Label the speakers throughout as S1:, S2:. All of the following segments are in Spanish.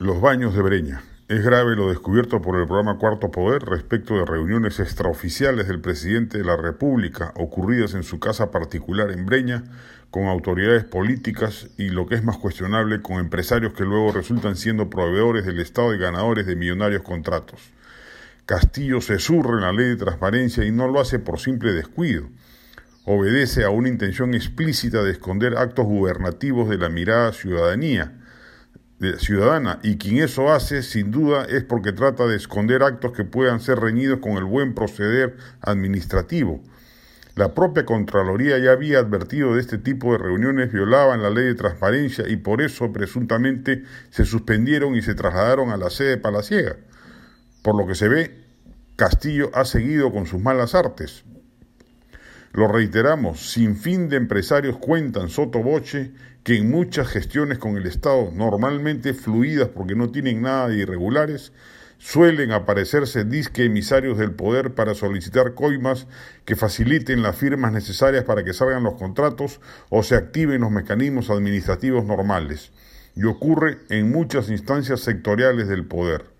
S1: Los baños de Breña. Es grave lo descubierto por el programa Cuarto Poder respecto de reuniones extraoficiales del presidente de la República ocurridas en su casa particular en Breña con autoridades políticas y lo que es más cuestionable con empresarios que luego resultan siendo proveedores del Estado y ganadores de millonarios contratos. Castillo se surre en la ley de transparencia y no lo hace por simple descuido. Obedece a una intención explícita de esconder actos gubernativos de la mirada ciudadanía ciudadana y quien eso hace sin duda es porque trata de esconder actos que puedan ser reñidos con el buen proceder administrativo. La propia Contraloría ya había advertido de este tipo de reuniones violaban la ley de transparencia y por eso presuntamente se suspendieron y se trasladaron a la sede palaciega. Por lo que se ve, Castillo ha seguido con sus malas artes. Lo reiteramos, sin fin de empresarios cuentan soto boche que en muchas gestiones con el Estado, normalmente fluidas porque no tienen nada de irregulares, suelen aparecerse disque emisarios del poder para solicitar coimas que faciliten las firmas necesarias para que salgan los contratos o se activen los mecanismos administrativos normales, y ocurre en muchas instancias sectoriales del poder.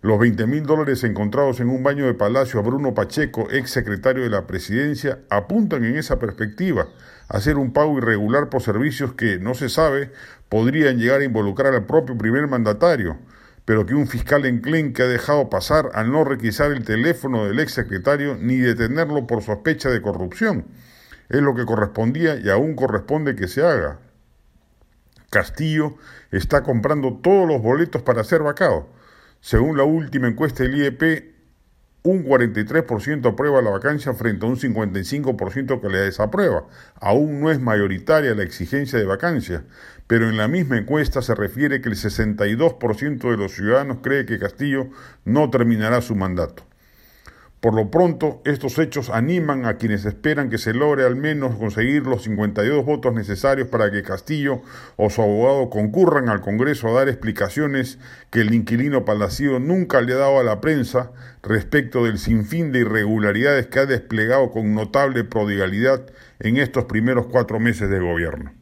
S1: Los 20 mil dólares encontrados en un baño de palacio a Bruno Pacheco, ex secretario de la presidencia, apuntan en esa perspectiva, a hacer un pago irregular por servicios que, no se sabe, podrían llegar a involucrar al propio primer mandatario, pero que un fiscal enclenque ha dejado pasar al no requisar el teléfono del ex secretario ni detenerlo por sospecha de corrupción. Es lo que correspondía y aún corresponde que se haga. Castillo está comprando todos los boletos para ser vacado según la última encuesta del IEP, un 43% aprueba la vacancia frente a un 55% que le desaprueba. Aún no es mayoritaria la exigencia de vacancia, pero en la misma encuesta se refiere que el 62% de los ciudadanos cree que Castillo no terminará su mandato. Por lo pronto, estos hechos animan a quienes esperan que se logre al menos conseguir los 52 votos necesarios para que Castillo o su abogado concurran al Congreso a dar explicaciones que el inquilino palacio nunca le ha dado a la prensa respecto del sinfín de irregularidades que ha desplegado con notable prodigalidad en estos primeros cuatro meses de gobierno.